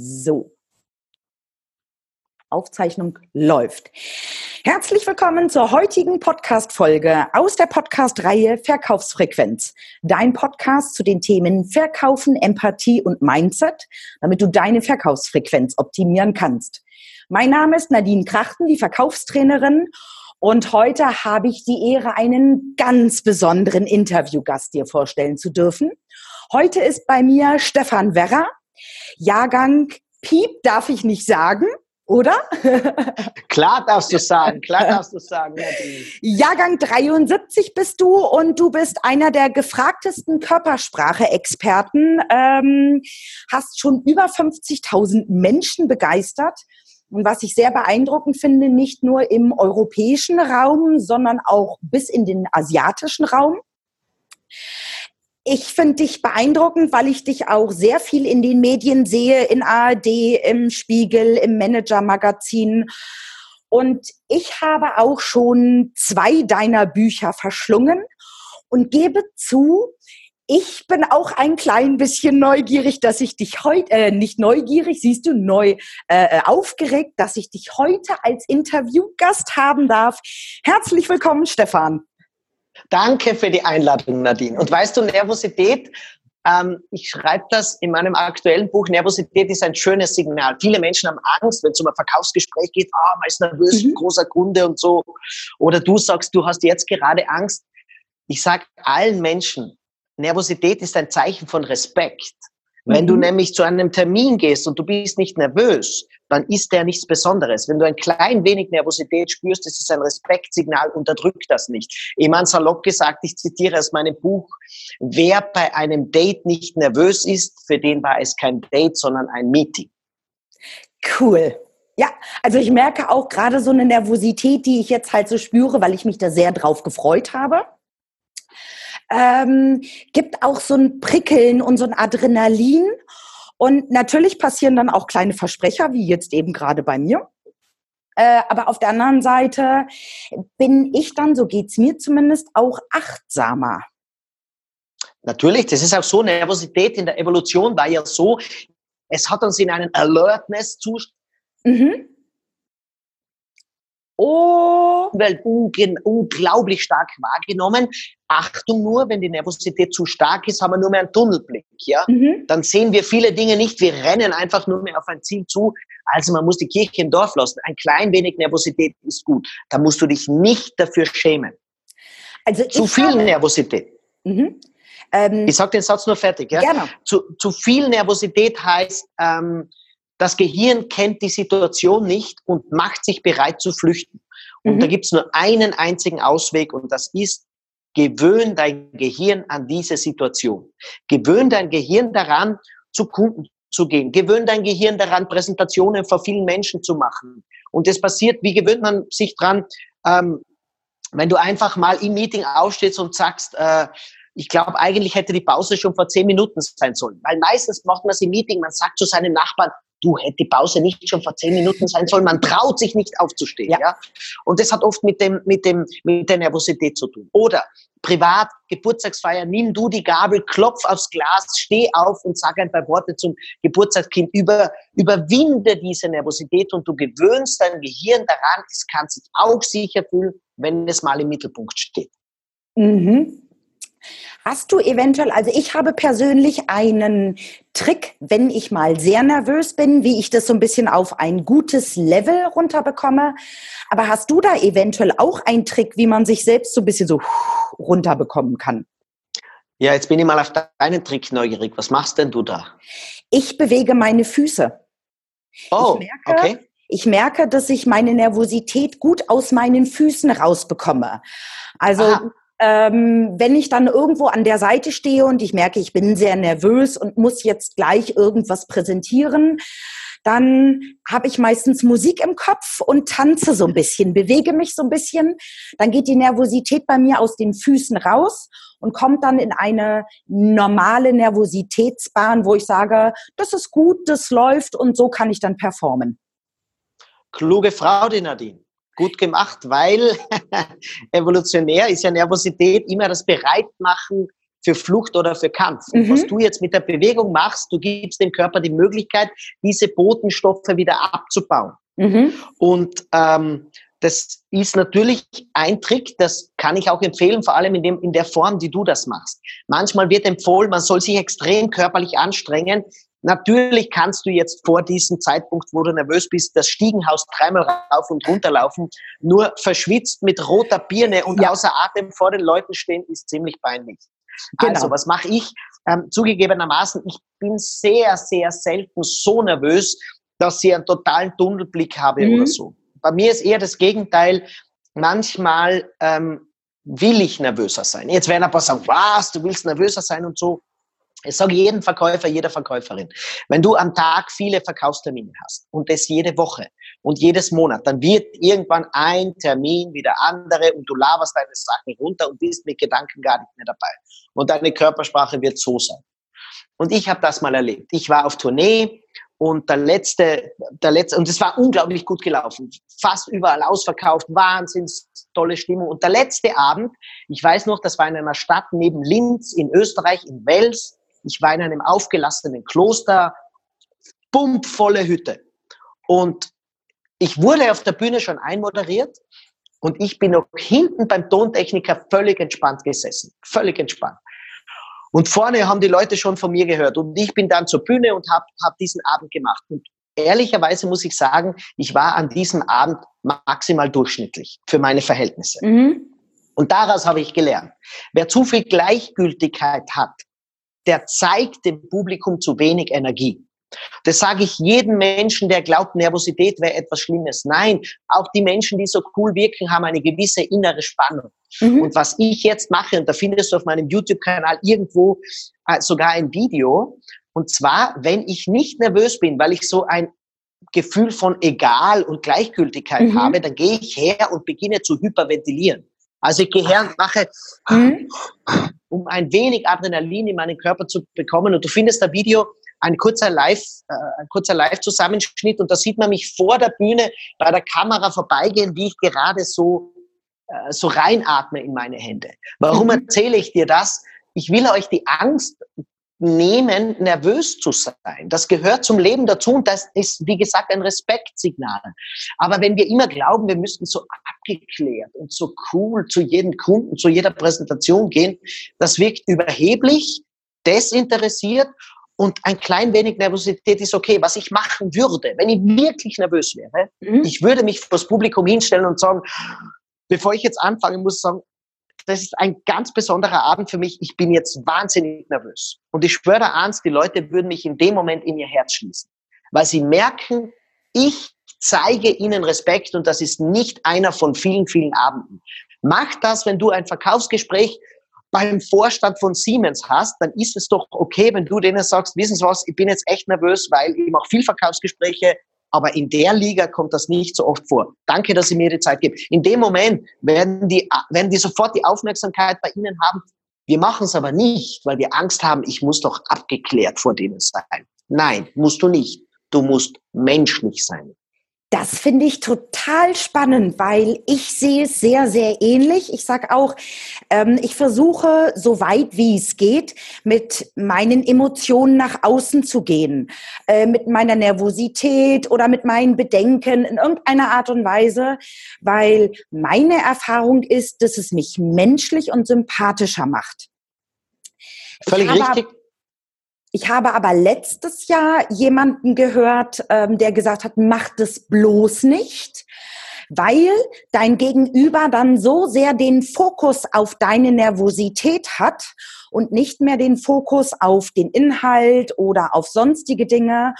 So. Aufzeichnung läuft. Herzlich willkommen zur heutigen Podcast-Folge aus der Podcast-Reihe Verkaufsfrequenz. Dein Podcast zu den Themen Verkaufen, Empathie und Mindset, damit du deine Verkaufsfrequenz optimieren kannst. Mein Name ist Nadine Krachten, die Verkaufstrainerin. Und heute habe ich die Ehre, einen ganz besonderen Interviewgast dir vorstellen zu dürfen. Heute ist bei mir Stefan Werrer. Jahrgang Piep darf ich nicht sagen, oder? klar darfst du sagen, klar darfst du sagen. Jahrgang 73 bist du und du bist einer der gefragtesten Körpersprache-Experten, ähm, hast schon über 50.000 Menschen begeistert. Und was ich sehr beeindruckend finde, nicht nur im europäischen Raum, sondern auch bis in den asiatischen Raum. Ich finde dich beeindruckend, weil ich dich auch sehr viel in den Medien sehe, in ARD, im Spiegel, im Manager-Magazin. Und ich habe auch schon zwei deiner Bücher verschlungen und gebe zu, ich bin auch ein klein bisschen neugierig, dass ich dich heute, äh, nicht neugierig, siehst du, neu äh, äh, aufgeregt, dass ich dich heute als Interviewgast haben darf. Herzlich willkommen, Stefan. Danke für die Einladung, Nadine. Und weißt du, Nervosität, ähm, ich schreibe das in meinem aktuellen Buch, Nervosität ist ein schönes Signal. Viele Menschen haben Angst, wenn es um ein Verkaufsgespräch geht, ah, man ist nervös, mhm. großer Kunde und so. Oder du sagst, du hast jetzt gerade Angst. Ich sage allen Menschen, Nervosität ist ein Zeichen von Respekt. Wenn du mhm. nämlich zu einem Termin gehst und du bist nicht nervös, dann ist der nichts Besonderes. Wenn du ein klein wenig Nervosität spürst, das ist ein Respektsignal, unterdrück das nicht. Eman salopp gesagt, ich zitiere aus meinem Buch, wer bei einem Date nicht nervös ist, für den war es kein Date, sondern ein Meeting. Cool. Ja, also ich merke auch gerade so eine Nervosität, die ich jetzt halt so spüre, weil ich mich da sehr drauf gefreut habe ähm, gibt auch so ein Prickeln und so ein Adrenalin. Und natürlich passieren dann auch kleine Versprecher, wie jetzt eben gerade bei mir. Äh, aber auf der anderen Seite bin ich dann, so geht's mir zumindest, auch achtsamer. Natürlich, das ist auch so. Nervosität in der Evolution war ja so, es hat uns in einen Alertness-Zustand mhm. Unglaublich stark wahrgenommen. Achtung nur, wenn die Nervosität zu stark ist, haben wir nur mehr einen Tunnelblick. Ja? Mhm. Dann sehen wir viele Dinge nicht. Wir rennen einfach nur mehr auf ein Ziel zu. Also man muss die Kirche im Dorf lassen. Ein klein wenig Nervosität ist gut. Da musst du dich nicht dafür schämen. Also zu viel habe... Nervosität. Mhm. Ähm, ich sage den Satz nur fertig. Ja? Gerne. Zu, zu viel Nervosität heißt, ähm, das Gehirn kennt die Situation nicht und macht sich bereit zu flüchten. Und mhm. da gibt es nur einen einzigen Ausweg und das ist, gewöhn dein Gehirn an diese Situation. Gewöhn dein Gehirn daran, zu Kunden zu gehen. Gewöhn dein Gehirn daran, Präsentationen vor vielen Menschen zu machen. Und das passiert, wie gewöhnt man sich dran, ähm, wenn du einfach mal im Meeting aufstehst und sagst, äh, ich glaube, eigentlich hätte die Pause schon vor zehn Minuten sein sollen. Weil meistens macht man es im Meeting, man sagt zu seinem Nachbarn, du hätte die Pause nicht schon vor zehn Minuten sein sollen. Man traut sich nicht aufzustehen. Ja. ja? Und das hat oft mit dem, mit dem, mit der Nervosität zu tun. Oder privat, Geburtstagsfeier, nimm du die Gabel, klopf aufs Glas, steh auf und sag ein paar Worte zum Geburtstagskind. Über, überwinde diese Nervosität und du gewöhnst dein Gehirn daran, es kann sich auch sicher fühlen, wenn es mal im Mittelpunkt steht. Mhm. Hast du eventuell, also ich habe persönlich einen Trick, wenn ich mal sehr nervös bin, wie ich das so ein bisschen auf ein gutes Level runterbekomme. Aber hast du da eventuell auch einen Trick, wie man sich selbst so ein bisschen so runterbekommen kann? Ja, jetzt bin ich mal auf deinen Trick neugierig. Was machst denn du da? Ich bewege meine Füße. Oh, ich merke, okay. Ich merke, dass ich meine Nervosität gut aus meinen Füßen rausbekomme. Also Aha ähm, wenn ich dann irgendwo an der Seite stehe und ich merke, ich bin sehr nervös und muss jetzt gleich irgendwas präsentieren, dann habe ich meistens Musik im Kopf und tanze so ein bisschen, bewege mich so ein bisschen. Dann geht die Nervosität bei mir aus den Füßen raus und kommt dann in eine normale Nervositätsbahn, wo ich sage, das ist gut, das läuft und so kann ich dann performen. Kluge Frau, die Nadine gut gemacht, weil evolutionär ist ja Nervosität immer das Bereitmachen für Flucht oder für Kampf. Und mhm. was du jetzt mit der Bewegung machst, du gibst dem Körper die Möglichkeit, diese Botenstoffe wieder abzubauen. Mhm. Und ähm, das ist natürlich ein Trick, das kann ich auch empfehlen, vor allem in, dem, in der Form, die du das machst. Manchmal wird empfohlen, man soll sich extrem körperlich anstrengen. Natürlich kannst du jetzt vor diesem Zeitpunkt, wo du nervös bist, das Stiegenhaus dreimal rauf und runter laufen. Nur verschwitzt mit roter Birne und ja. außer Atem vor den Leuten stehen, ist ziemlich peinlich. Genau. Also, was mache ich? Ähm, zugegebenermaßen, ich bin sehr, sehr selten so nervös, dass ich einen totalen Tunnelblick habe mhm. oder so. Bei mir ist eher das Gegenteil. Manchmal ähm, will ich nervöser sein. Jetzt werden ein paar sagen, was, du willst nervöser sein und so. Ich sage jedem Verkäufer, jeder Verkäuferin, wenn du am Tag viele Verkaufstermine hast und das jede Woche und jedes Monat, dann wird irgendwann ein Termin wie der andere und du laberst deine Sachen runter und bist mit Gedanken gar nicht mehr dabei. Und deine Körpersprache wird so sein. Und ich habe das mal erlebt. Ich war auf Tournee und der letzte, der letzte, und es war unglaublich gut gelaufen. Fast überall ausverkauft, wahnsinns tolle Stimmung. Und der letzte Abend, ich weiß noch, das war in einer Stadt neben Linz in Österreich, in Wels. Ich war in einem aufgelassenen Kloster, pumpvolle Hütte. Und ich wurde auf der Bühne schon einmoderiert und ich bin noch hinten beim Tontechniker völlig entspannt gesessen. Völlig entspannt. Und vorne haben die Leute schon von mir gehört. Und ich bin dann zur Bühne und habe hab diesen Abend gemacht. Und ehrlicherweise muss ich sagen, ich war an diesem Abend maximal durchschnittlich für meine Verhältnisse. Mhm. Und daraus habe ich gelernt. Wer zu viel Gleichgültigkeit hat, der zeigt dem Publikum zu wenig Energie. Das sage ich jedem Menschen, der glaubt, Nervosität wäre etwas Schlimmes. Nein, auch die Menschen, die so cool wirken, haben eine gewisse innere Spannung. Mhm. Und was ich jetzt mache, und da findest du auf meinem YouTube-Kanal irgendwo äh, sogar ein Video, und zwar, wenn ich nicht nervös bin, weil ich so ein Gefühl von Egal und Gleichgültigkeit mhm. habe, dann gehe ich her und beginne zu hyperventilieren. Also ich gehe her und mache, mhm. um ein wenig Adrenalin in meinen Körper zu bekommen. Und du findest das Video, ein kurzer Live, äh, ein kurzer Live-Zusammenschnitt und da sieht man mich vor der Bühne bei der Kamera vorbeigehen, wie ich gerade so äh, so reinatme in meine Hände. Warum mhm. erzähle ich dir das? Ich will euch die Angst nehmen, nervös zu sein. Das gehört zum Leben dazu und das ist, wie gesagt, ein Respektsignal. Aber wenn wir immer glauben, wir müssten so abgeklärt und so cool zu jedem Kunden, zu jeder Präsentation gehen, das wirkt überheblich, desinteressiert und ein klein wenig Nervosität ist okay. Was ich machen würde, wenn ich wirklich nervös wäre, mhm. ich würde mich vor das Publikum hinstellen und sagen, bevor ich jetzt anfange, muss ich sagen, das ist ein ganz besonderer Abend für mich. Ich bin jetzt wahnsinnig nervös. Und ich schwöre ernst, die Leute würden mich in dem Moment in ihr Herz schließen. Weil sie merken, ich zeige ihnen Respekt und das ist nicht einer von vielen, vielen Abenden. Mach das, wenn du ein Verkaufsgespräch beim Vorstand von Siemens hast, dann ist es doch okay, wenn du denen sagst, wissen Sie was, ich bin jetzt echt nervös, weil ich mache viel Verkaufsgespräche, aber in der Liga kommt das nicht so oft vor. Danke, dass Sie mir die Zeit geben. In dem Moment werden die, werden die sofort die Aufmerksamkeit bei Ihnen haben. Wir machen es aber nicht, weil wir Angst haben, ich muss doch abgeklärt vor denen sein. Nein, musst du nicht. Du musst menschlich sein. Das finde ich total spannend, weil ich sehe es sehr, sehr ähnlich. Ich sage auch, ähm, ich versuche, so weit wie es geht, mit meinen Emotionen nach außen zu gehen, äh, mit meiner Nervosität oder mit meinen Bedenken in irgendeiner Art und Weise, weil meine Erfahrung ist, dass es mich menschlich und sympathischer macht. Völlig richtig. Ich habe aber letztes Jahr jemanden gehört, ähm, der gesagt hat, mach das bloß nicht, weil dein Gegenüber dann so sehr den Fokus auf deine Nervosität hat und nicht mehr den Fokus auf den Inhalt oder auf sonstige Dinge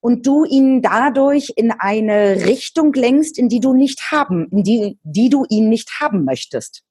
und du ihn dadurch in eine Richtung lenkst, in die du nicht haben, in die, die du ihn nicht haben möchtest.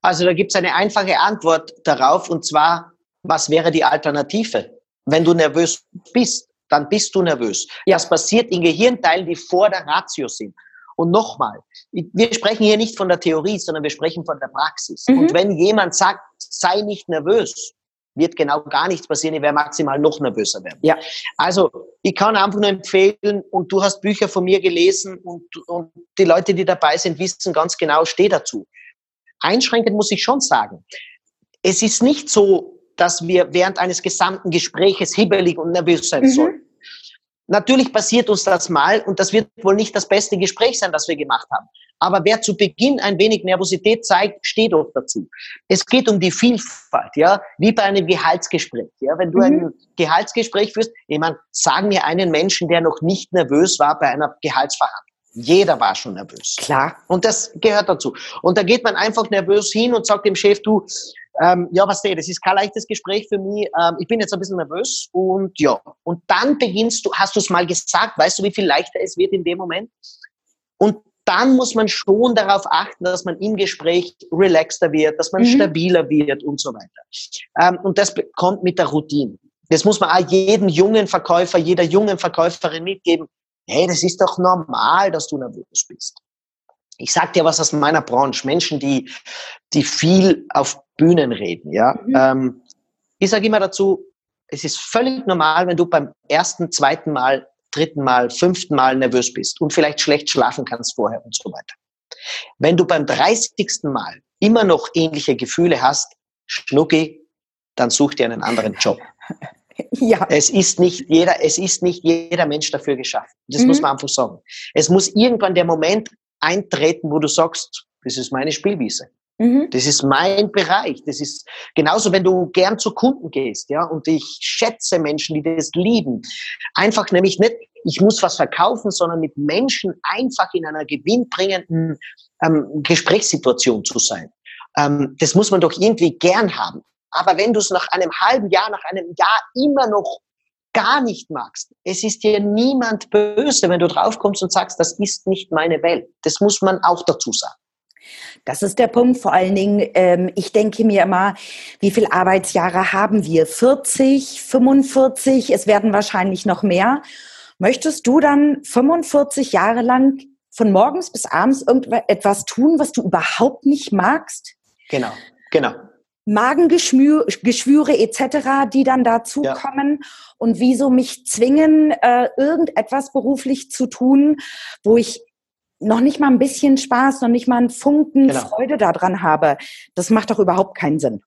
Also da gibt es eine einfache Antwort darauf und zwar was wäre die Alternative? Wenn du nervös bist, dann bist du nervös. Ja. Das passiert in Gehirnteilen, die vor der Ratio sind. Und nochmal, wir sprechen hier nicht von der Theorie, sondern wir sprechen von der Praxis. Mhm. Und wenn jemand sagt, sei nicht nervös, wird genau gar nichts passieren, ich werde maximal noch nervöser werden. Ja. Also ich kann einfach nur empfehlen, und du hast Bücher von mir gelesen und, und die Leute, die dabei sind, wissen ganz genau, steh dazu. Einschränkend muss ich schon sagen, es ist nicht so, dass wir während eines gesamten Gespräches hibbelig und nervös sein mhm. sollen. Natürlich passiert uns das mal und das wird wohl nicht das beste Gespräch sein, das wir gemacht haben. Aber wer zu Beginn ein wenig Nervosität zeigt, steht auch dazu. Es geht um die Vielfalt, ja, wie bei einem Gehaltsgespräch. Ja, wenn du mhm. ein Gehaltsgespräch führst, ich meine, sagen mir einen Menschen, der noch nicht nervös war bei einer Gehaltsverhandlung. Jeder war schon nervös. Klar. Und das gehört dazu. Und da geht man einfach nervös hin und sagt dem Chef, du, ähm, ja, was das ist kein leichtes Gespräch für mich. Ähm, ich bin jetzt ein bisschen nervös und ja. Und dann beginnst du, hast du es mal gesagt, weißt du, wie viel leichter es wird in dem Moment? Und dann muss man schon darauf achten, dass man im Gespräch relaxter wird, dass man mhm. stabiler wird und so weiter. Ähm, und das kommt mit der Routine. Das muss man auch jedem jungen Verkäufer, jeder jungen Verkäuferin mitgeben. Hey, das ist doch normal, dass du nervös bist. Ich sag dir was aus meiner Branche. Menschen, die, die viel auf Bühnen reden, ja. Mhm. Ähm, ich sage immer dazu, es ist völlig normal, wenn du beim ersten, zweiten Mal, dritten Mal, fünften Mal nervös bist und vielleicht schlecht schlafen kannst vorher und so weiter. Wenn du beim dreißigsten Mal immer noch ähnliche Gefühle hast, Schnucki, dann such dir einen anderen Job. Ja. Es ist nicht jeder, es ist nicht jeder Mensch dafür geschaffen. Das mhm. muss man einfach sagen. Es muss irgendwann der Moment eintreten, wo du sagst, das ist meine Spielwiese. Mhm. Das ist mein Bereich. Das ist genauso, wenn du gern zu Kunden gehst, ja. Und ich schätze Menschen, die das lieben. Einfach nämlich nicht, ich muss was verkaufen, sondern mit Menschen einfach in einer gewinnbringenden ähm, Gesprächssituation zu sein. Ähm, das muss man doch irgendwie gern haben. Aber wenn du es nach einem halben Jahr, nach einem Jahr immer noch gar nicht magst, es ist dir niemand böse, wenn du draufkommst und sagst, das ist nicht meine Welt. Das muss man auch dazu sagen. Das ist der Punkt. Vor allen Dingen, ähm, ich denke mir immer, wie viele Arbeitsjahre haben wir? 40, 45? Es werden wahrscheinlich noch mehr. Möchtest du dann 45 Jahre lang von morgens bis abends irgendetwas tun, was du überhaupt nicht magst? Genau, genau. Magengeschwüre etc., die dann dazu ja. kommen und wieso mich zwingen, äh, irgendetwas beruflich zu tun, wo ich noch nicht mal ein bisschen Spaß, noch nicht mal einen Funken genau. Freude daran habe. Das macht doch überhaupt keinen Sinn.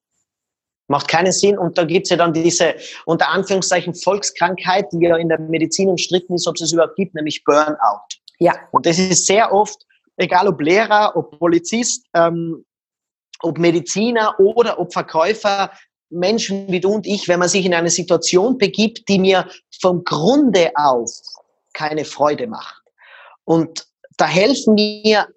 Macht keinen Sinn. Und da gibt's ja dann diese, unter Anführungszeichen, Volkskrankheit, die ja in der Medizin umstritten ist, ob es es überhaupt gibt, nämlich Burnout. Ja. Und das ist sehr oft, egal ob Lehrer, ob Polizist, ähm, ob Mediziner oder ob Verkäufer, Menschen wie du und ich, wenn man sich in eine Situation begibt, die mir vom Grunde auf keine Freude macht. Und da helfen mir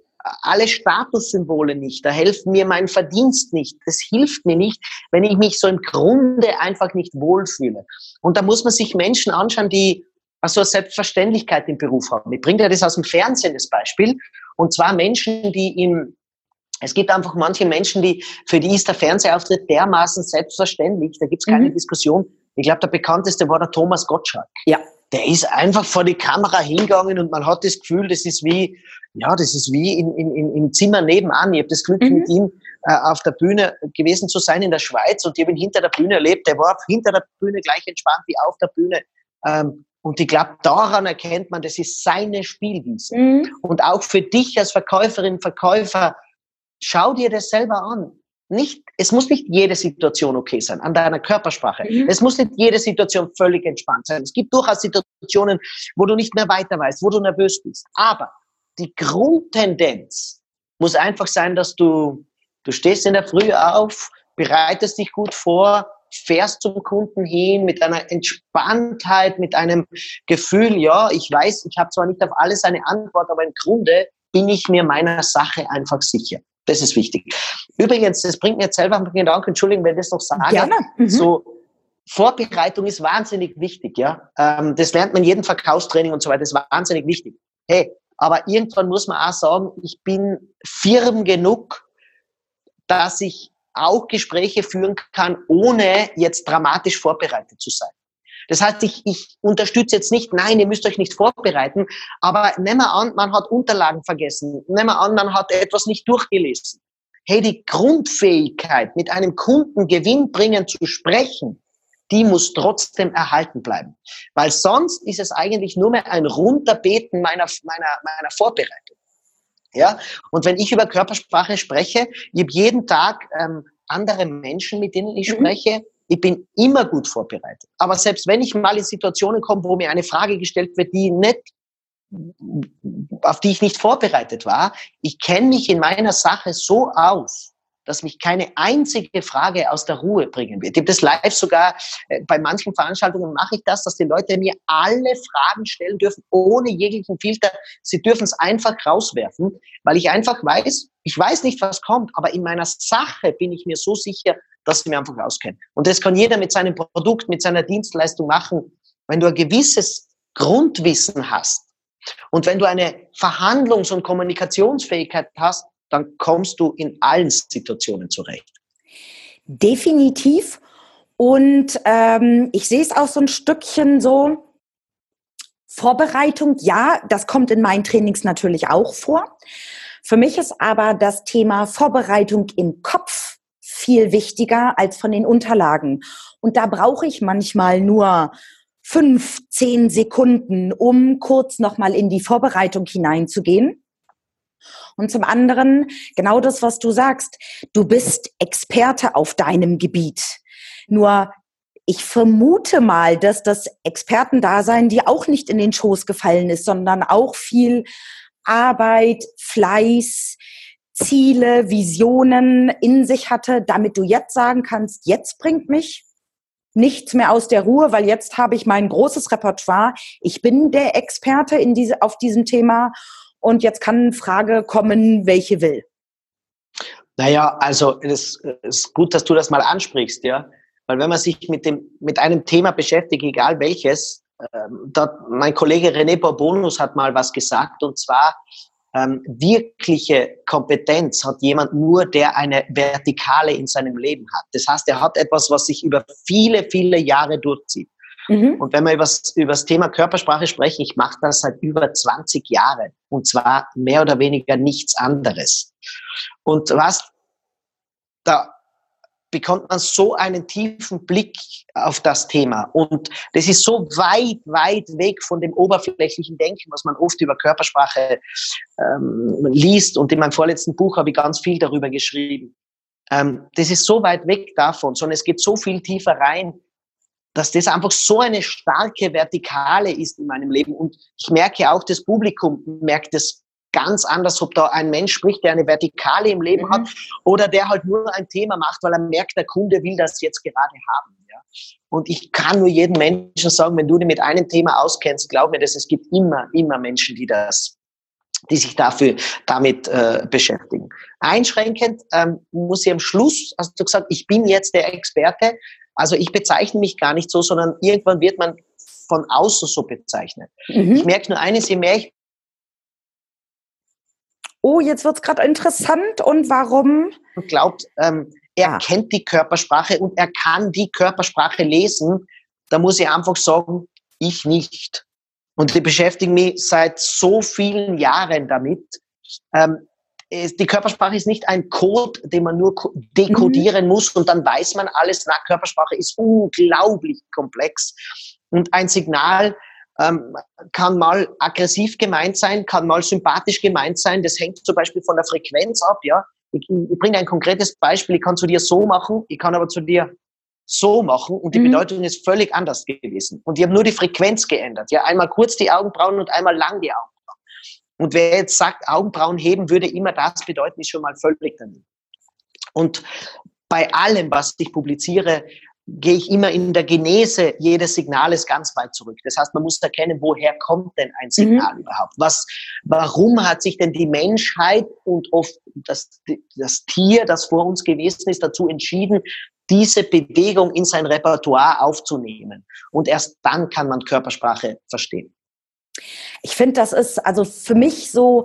alle Statussymbole nicht, da helfen mir mein Verdienst nicht, das hilft mir nicht, wenn ich mich so im Grunde einfach nicht wohlfühle. Und da muss man sich Menschen anschauen, die also eine Selbstverständlichkeit im Beruf haben. Ich bringe dir das aus dem Fernsehen, das Beispiel. Und zwar Menschen, die im es gibt einfach manche Menschen, die, für die ist der Fernsehauftritt dermaßen selbstverständlich, da gibt es keine mhm. Diskussion. Ich glaube, der bekannteste war der Thomas Gottschalk. Ja. Der ist einfach vor die Kamera hingegangen und man hat das Gefühl, das ist wie, ja, das ist wie in, in, im Zimmer nebenan. Ich habe das Glück, mhm. mit ihm äh, auf der Bühne gewesen zu sein in der Schweiz und ich habe ihn hinter der Bühne erlebt. Der war hinter der Bühne gleich entspannt wie auf der Bühne. Ähm, und ich glaube, daran erkennt man, das ist seine Spielwiese. Mhm. Und auch für dich als Verkäuferin, Verkäufer, schau dir das selber an. Nicht, es muss nicht jede Situation okay sein, an deiner Körpersprache. Mhm. Es muss nicht jede Situation völlig entspannt sein. Es gibt durchaus Situationen, wo du nicht mehr weiter weißt, wo du nervös bist. Aber die Grundtendenz muss einfach sein, dass du, du stehst in der Früh auf, bereitest dich gut vor, fährst zum Kunden hin mit einer Entspanntheit, mit einem Gefühl, ja, ich weiß, ich habe zwar nicht auf alles eine Antwort, aber im Grunde bin ich mir meiner Sache einfach sicher. Das ist wichtig. Übrigens, das bringt mir jetzt selber einen Gedanken, Entschuldigung, wenn ich das noch sage. Gerne. Mhm. So, Vorbereitung ist wahnsinnig wichtig, ja. Ähm, das lernt man in jedem Verkaufstraining und so weiter, das ist wahnsinnig wichtig. Hey, aber irgendwann muss man auch sagen, ich bin firm genug, dass ich auch Gespräche führen kann, ohne jetzt dramatisch vorbereitet zu sein. Das heißt, ich, ich unterstütze jetzt nicht, nein, ihr müsst euch nicht vorbereiten, aber nehmen wir an, man hat Unterlagen vergessen, nehmen wir an, man hat etwas nicht durchgelesen. Hey, die Grundfähigkeit, mit einem Kunden gewinnbringend zu sprechen, die muss trotzdem erhalten bleiben. Weil sonst ist es eigentlich nur mehr ein Runterbeten meiner, meiner, meiner Vorbereitung. Ja, und wenn ich über Körpersprache spreche, ich habe jeden Tag ähm, andere Menschen, mit denen ich mhm. spreche. Ich bin immer gut vorbereitet. Aber selbst wenn ich mal in Situationen komme, wo mir eine Frage gestellt wird, die nicht auf die ich nicht vorbereitet war. Ich kenne mich in meiner Sache so aus, dass mich keine einzige Frage aus der Ruhe bringen wird. Ich habe das live sogar, äh, bei manchen Veranstaltungen mache ich das, dass die Leute mir alle Fragen stellen dürfen, ohne jeglichen Filter. Sie dürfen es einfach rauswerfen, weil ich einfach weiß, ich weiß nicht, was kommt, aber in meiner Sache bin ich mir so sicher, dass ich mir einfach auskenne. Und das kann jeder mit seinem Produkt, mit seiner Dienstleistung machen. Wenn du ein gewisses Grundwissen hast und wenn du eine Verhandlungs- und Kommunikationsfähigkeit hast, dann kommst du in allen Situationen zurecht. Definitiv. Und ähm, ich sehe es auch so ein Stückchen so, Vorbereitung, ja, das kommt in meinen Trainings natürlich auch vor. Für mich ist aber das Thema Vorbereitung im Kopf viel wichtiger als von den Unterlagen. Und da brauche ich manchmal nur fünf, zehn Sekunden, um kurz nochmal in die Vorbereitung hineinzugehen. Und zum anderen, genau das, was du sagst, du bist Experte auf deinem Gebiet. Nur ich vermute mal, dass das Expertendasein dir auch nicht in den Schoß gefallen ist, sondern auch viel Arbeit, Fleiß, Ziele, Visionen in sich hatte, damit du jetzt sagen kannst, jetzt bringt mich nichts mehr aus der Ruhe, weil jetzt habe ich mein großes Repertoire. Ich bin der Experte in diese, auf diesem Thema und jetzt kann eine Frage kommen, welche will. Naja, also es ist gut, dass du das mal ansprichst, ja. Weil wenn man sich mit, dem, mit einem Thema beschäftigt, egal welches, ähm, da, mein Kollege René Borbonus hat mal was gesagt, und zwar, ähm, wirkliche Kompetenz hat jemand nur, der eine Vertikale in seinem Leben hat. Das heißt, er hat etwas, was sich über viele, viele Jahre durchzieht. Mhm. Und wenn wir über das Thema Körpersprache sprechen, ich mache das seit über 20 Jahren und zwar mehr oder weniger nichts anderes. Und was, da bekommt man so einen tiefen Blick auf das Thema. Und das ist so weit, weit weg von dem oberflächlichen Denken, was man oft über Körpersprache ähm, liest. Und in meinem vorletzten Buch habe ich ganz viel darüber geschrieben. Ähm, das ist so weit weg davon, sondern es geht so viel tiefer rein, dass das einfach so eine starke Vertikale ist in meinem Leben. Und ich merke auch, das Publikum merkt es ganz anders, ob da ein Mensch spricht, der eine Vertikale im Leben mhm. hat oder der halt nur ein Thema macht, weil er merkt, der Kunde will das jetzt gerade haben. Ja. Und ich kann nur jedem Menschen sagen, wenn du dich mit einem Thema auskennst, glaub mir, dass es gibt immer, immer Menschen, die das die sich dafür damit äh, beschäftigen. Einschränkend ähm, muss ich am Schluss, hast du gesagt, ich bin jetzt der Experte. Also ich bezeichne mich gar nicht so, sondern irgendwann wird man von außen so bezeichnet. Mhm. Ich merke nur eines, je mehr ich oh, jetzt wird es gerade interessant und warum? Und glaubt, ähm, er ja. kennt die Körpersprache und er kann die Körpersprache lesen, da muss ich einfach sagen, ich nicht. Und ich beschäftige mich seit so vielen Jahren damit. Ähm, die Körpersprache ist nicht ein Code, den man nur dekodieren mhm. muss und dann weiß man alles. Na, Körpersprache ist unglaublich komplex. Und ein Signal, ähm, kann mal aggressiv gemeint sein, kann mal sympathisch gemeint sein. Das hängt zum Beispiel von der Frequenz ab. Ja, ich, ich bringe ein konkretes Beispiel. Ich kann zu dir so machen, ich kann aber zu dir so machen und die mhm. Bedeutung ist völlig anders gewesen. Und ich habe nur die Frequenz geändert. Ja, einmal kurz die Augenbrauen und einmal lang die Augenbrauen. Und wer jetzt sagt, Augenbrauen heben würde immer das bedeuten, ist schon mal völlig daneben. Und bei allem, was ich publiziere, gehe ich immer in der Genese jedes Signales ganz weit zurück. Das heißt, man muss erkennen, woher kommt denn ein Signal mhm. überhaupt? Was, warum hat sich denn die Menschheit und oft das, das Tier, das vor uns gewesen ist, dazu entschieden, diese Bewegung in sein Repertoire aufzunehmen? Und erst dann kann man Körpersprache verstehen. Ich finde, das ist also für mich so,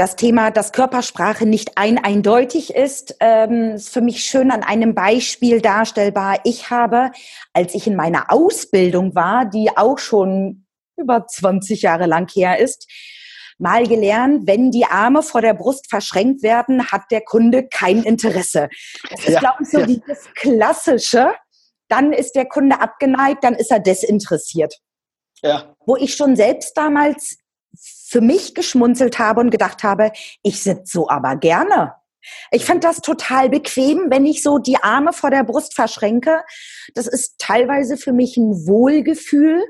das Thema, dass Körpersprache nicht ein eindeutig ist, ähm, ist für mich schön an einem Beispiel darstellbar. Ich habe, als ich in meiner Ausbildung war, die auch schon über 20 Jahre lang her ist, mal gelernt, wenn die Arme vor der Brust verschränkt werden, hat der Kunde kein Interesse. Das ist, ja, glaube ich, so ja. dieses Klassische. Dann ist der Kunde abgeneigt, dann ist er desinteressiert. Ja. Wo ich schon selbst damals für mich geschmunzelt habe und gedacht habe, ich sitze so aber gerne. Ich finde das total bequem, wenn ich so die Arme vor der Brust verschränke. Das ist teilweise für mich ein Wohlgefühl.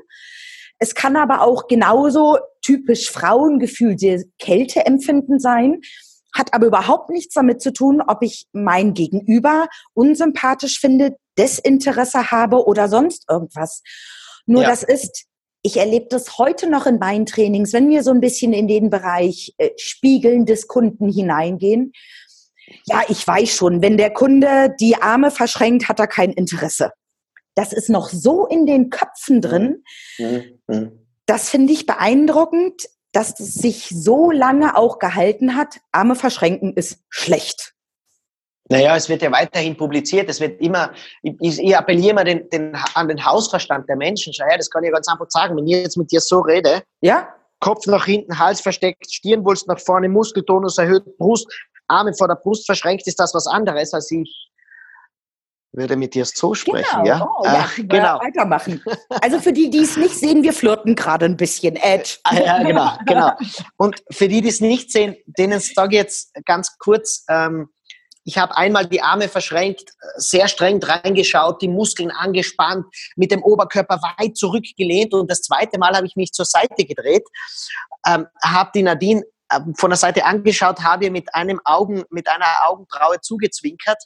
Es kann aber auch genauso typisch Frauengefühl, Kälteempfinden sein, hat aber überhaupt nichts damit zu tun, ob ich mein Gegenüber unsympathisch finde, Desinteresse habe oder sonst irgendwas. Nur ja. das ist, ich erlebe das heute noch in meinen Trainings, wenn wir so ein bisschen in den Bereich äh, Spiegeln des Kunden hineingehen. Ja, ich weiß schon, wenn der Kunde die Arme verschränkt, hat er kein Interesse. Das ist noch so in den Köpfen drin. Mhm. mhm. Das finde ich beeindruckend, dass es sich so lange auch gehalten hat. Arme verschränken ist schlecht. Naja, es wird ja weiterhin publiziert. Es wird immer, ich, ich appelliere mal den, den, an den Hausverstand der Menschen. Schau her, das kann ich ganz einfach sagen. Wenn ich jetzt mit dir so rede, ja? Kopf nach hinten, Hals versteckt, Stirnwulst nach vorne, Muskeltonus erhöht, Brust, Arme vor der Brust verschränkt, ist das was anderes, als ich würde mit dir so sprechen, genau. ja? Oh, ja, Ach, genau. Weitermachen. Also für die, die es nicht sehen, wir flirten gerade ein bisschen, Ed. Ah, ja, genau, genau. Und für die, die es nicht sehen, denen sage ich jetzt ganz kurz, ähm, ich habe einmal die Arme verschränkt, sehr streng reingeschaut, die Muskeln angespannt, mit dem Oberkörper weit zurückgelehnt und das zweite Mal habe ich mich zur Seite gedreht, ähm, habe die Nadine ähm, von der Seite angeschaut, habe ihr mit einem Augen, mit einer Augenbraue zugezwinkert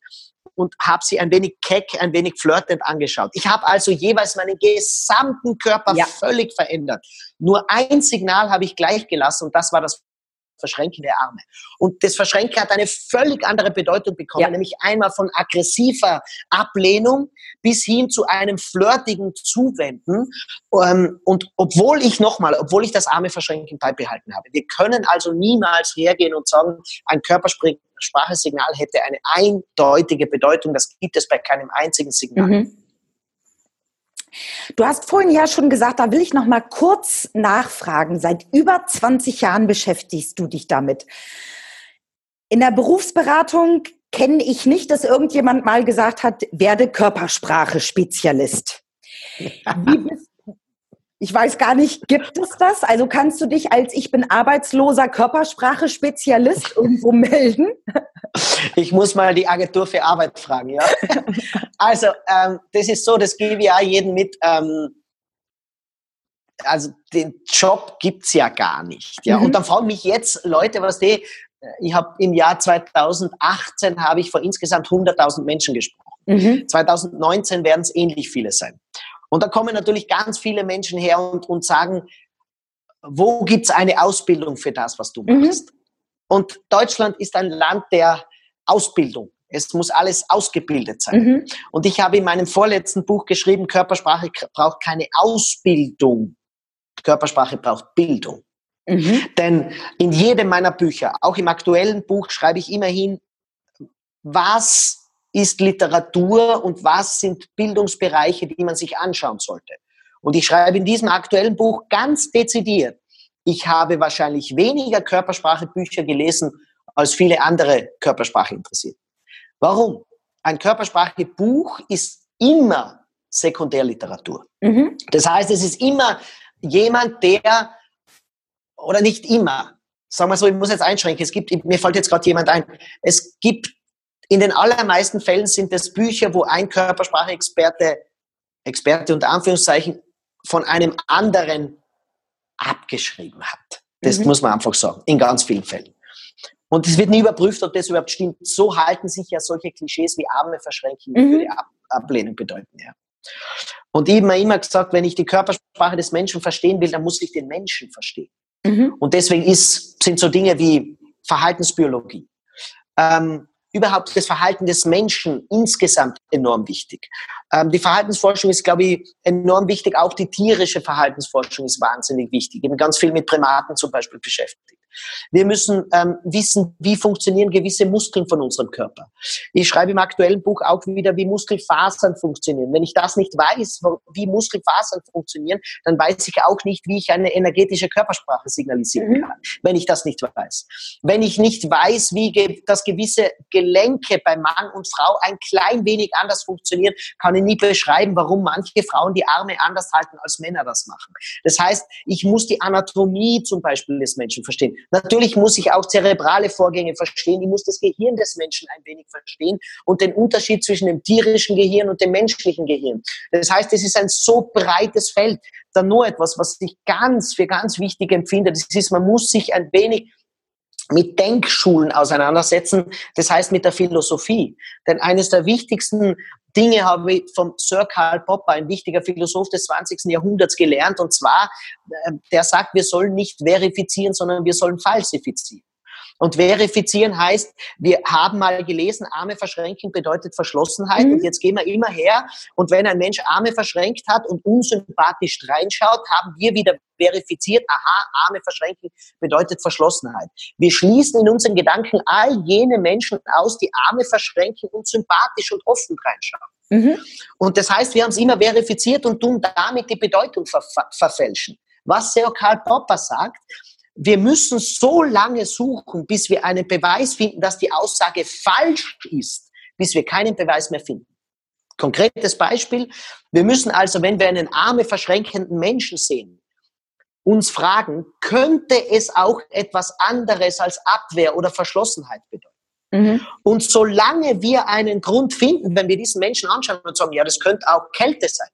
und habe sie ein wenig keck, ein wenig flirtend angeschaut. Ich habe also jeweils meinen gesamten Körper ja. völlig verändert. Nur ein Signal habe ich gleich gelassen und das war das Verschränken der Arme. Und das Verschränken hat eine völlig andere Bedeutung bekommen, ja. nämlich einmal von aggressiver Ablehnung bis hin zu einem flirtigen Zuwenden. Ähm, und obwohl ich nochmal, obwohl ich das Arme Verschränken beibehalten habe, wir können also niemals hergehen und sagen, ein Körpersprachesignal hätte eine eindeutige Bedeutung. Das gibt es bei keinem einzigen Signal. Mhm. Du hast vorhin ja schon gesagt, da will ich noch mal kurz nachfragen. Seit über 20 Jahren beschäftigst du dich damit. In der Berufsberatung kenne ich nicht, dass irgendjemand mal gesagt hat, werde Körpersprache-Spezialist. Wie bist ich weiß gar nicht, gibt es das? Also kannst du dich als ich bin arbeitsloser Körpersprache-Spezialist irgendwo melden? Ich muss mal die Agentur für Arbeit fragen, ja. Also, ähm, das ist so, das gebe ich auch jedem mit. Ähm, also, den Job gibt es ja gar nicht. Ja. Mhm. Und dann fragen mich jetzt Leute, was die, ich habe im Jahr 2018 habe ich vor insgesamt 100.000 Menschen gesprochen. Mhm. 2019 werden es ähnlich viele sein. Und da kommen natürlich ganz viele Menschen her und, und sagen, wo gibt es eine Ausbildung für das, was du mhm. machst? Mhm. Und Deutschland ist ein Land der Ausbildung. Es muss alles ausgebildet sein. Mhm. Und ich habe in meinem vorletzten Buch geschrieben, Körpersprache braucht keine Ausbildung. Körpersprache braucht Bildung. Mhm. Denn in jedem meiner Bücher, auch im aktuellen Buch, schreibe ich immerhin, was ist Literatur und was sind Bildungsbereiche, die man sich anschauen sollte. Und ich schreibe in diesem aktuellen Buch ganz dezidiert, ich habe wahrscheinlich weniger Körpersprachebücher gelesen als viele andere Körpersprache interessiert. Warum? Ein Körpersprachebuch ist immer Sekundärliteratur. Mhm. Das heißt, es ist immer jemand, der, oder nicht immer, sagen wir so, ich muss jetzt einschränken, es gibt, mir fällt jetzt gerade jemand ein, es gibt in den allermeisten Fällen sind es Bücher, wo ein Körpersprachexperte, Experte unter Anführungszeichen, von einem anderen abgeschrieben hat. Das mhm. muss man einfach sagen, in ganz vielen Fällen. Und es wird nie überprüft, ob das überhaupt stimmt. So halten sich ja solche Klischees wie Arme verschränken mhm. für die Ab Ablehnung bedeuten. Ja. Und ich habe immer gesagt, wenn ich die Körpersprache des Menschen verstehen will, dann muss ich den Menschen verstehen. Mhm. Und deswegen ist, sind so Dinge wie Verhaltensbiologie, ähm, überhaupt das Verhalten des Menschen insgesamt enorm wichtig. Ähm, die Verhaltensforschung ist, glaube ich, enorm wichtig. Auch die tierische Verhaltensforschung ist wahnsinnig wichtig. Ich bin ganz viel mit Primaten zum Beispiel beschäftigt. Wir müssen ähm, wissen, wie funktionieren gewisse Muskeln von unserem Körper. Ich schreibe im aktuellen Buch auch wieder, wie Muskelfasern funktionieren. Wenn ich das nicht weiß, wie Muskelfasern funktionieren, dann weiß ich auch nicht, wie ich eine energetische Körpersprache signalisieren mhm. kann, wenn ich das nicht weiß. Wenn ich nicht weiß, wie ge das gewisse Gelenke bei Mann und Frau ein klein wenig anders funktionieren, kann ich nie beschreiben, warum manche Frauen die Arme anders halten, als Männer das machen. Das heißt, ich muss die Anatomie zum Beispiel des Menschen verstehen. Natürlich muss ich auch zerebrale Vorgänge verstehen. Ich muss das Gehirn des Menschen ein wenig verstehen und den Unterschied zwischen dem tierischen Gehirn und dem menschlichen Gehirn. Das heißt, es ist ein so breites Feld. Dann nur etwas, was ich ganz für ganz wichtig empfinde. Das ist, man muss sich ein wenig mit Denkschulen auseinandersetzen, das heißt mit der Philosophie. Denn eines der wichtigsten Dinge habe ich vom Sir Karl Popper, ein wichtiger Philosoph des 20. Jahrhunderts, gelernt. Und zwar, äh, der sagt, wir sollen nicht verifizieren, sondern wir sollen falsifizieren. Und verifizieren heißt, wir haben mal gelesen, Arme verschränken bedeutet Verschlossenheit. Mhm. Und jetzt gehen wir immer her. Und wenn ein Mensch Arme verschränkt hat und unsympathisch reinschaut, haben wir wieder verifiziert, aha, Arme verschränken bedeutet Verschlossenheit. Wir schließen in unseren Gedanken all jene Menschen aus, die Arme verschränken und sympathisch und offen reinschauen. Mhm. Und das heißt, wir haben es immer verifiziert und tun damit die Bedeutung ver verfälschen. Was Sir Karl Popper sagt, wir müssen so lange suchen, bis wir einen Beweis finden, dass die Aussage falsch ist, bis wir keinen Beweis mehr finden. Konkretes Beispiel. Wir müssen also, wenn wir einen arme verschränkenden Menschen sehen, uns fragen, könnte es auch etwas anderes als Abwehr oder Verschlossenheit bedeuten? Mhm. Und solange wir einen Grund finden, wenn wir diesen Menschen anschauen und sagen, ja, das könnte auch Kälte sein,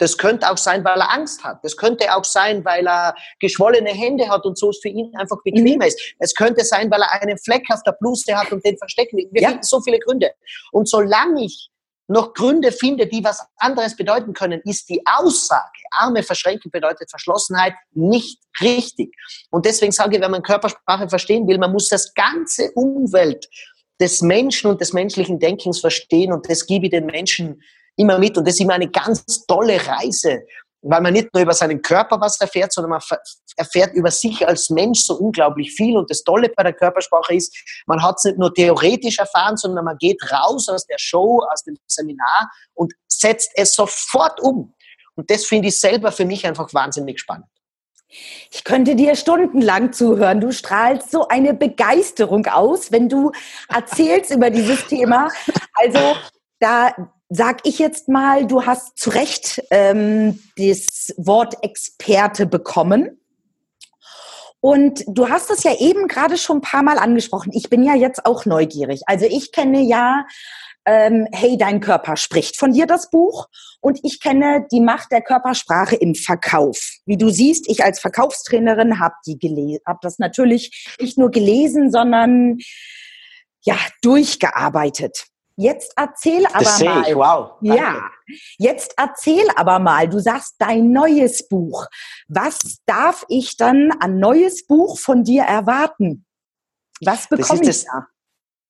das könnte auch sein, weil er Angst hat. Das könnte auch sein, weil er geschwollene Hände hat und so es für ihn einfach bequemer mhm. ist. Es könnte sein, weil er einen Fleck auf der Bluse hat und den verstecken will. Wir ja. finden so viele Gründe. Und solange ich noch Gründe finde, die was anderes bedeuten können, ist die Aussage, Arme verschränken bedeutet Verschlossenheit, nicht richtig. Und deswegen sage ich, wenn man Körpersprache verstehen will, man muss das ganze Umwelt des Menschen und des menschlichen Denkens verstehen und das gebe ich den Menschen immer mit. Und das ist immer eine ganz tolle Reise, weil man nicht nur über seinen Körper was erfährt, sondern man erfährt über sich als Mensch so unglaublich viel. Und das Tolle bei der Körpersprache ist, man hat es nicht nur theoretisch erfahren, sondern man geht raus aus der Show, aus dem Seminar und setzt es sofort um. Und das finde ich selber für mich einfach wahnsinnig spannend. Ich könnte dir stundenlang zuhören. Du strahlst so eine Begeisterung aus, wenn du erzählst über dieses Thema. Also da sag ich jetzt mal, du hast zu Recht ähm, das Wort Experte bekommen. Und du hast es ja eben gerade schon ein paar Mal angesprochen. Ich bin ja jetzt auch neugierig. Also ich kenne ja ähm, Hey, dein Körper spricht von dir das Buch. Und ich kenne die Macht der Körpersprache im Verkauf. Wie du siehst, ich als Verkaufstrainerin habe hab das natürlich nicht nur gelesen, sondern ja, durchgearbeitet. Jetzt erzähl aber das mal. Ich. Wow. Danke. Ja. Jetzt erzähl aber mal. Du sagst dein neues Buch. Was darf ich dann an neues Buch von dir erwarten? Was bekomme ich das, da?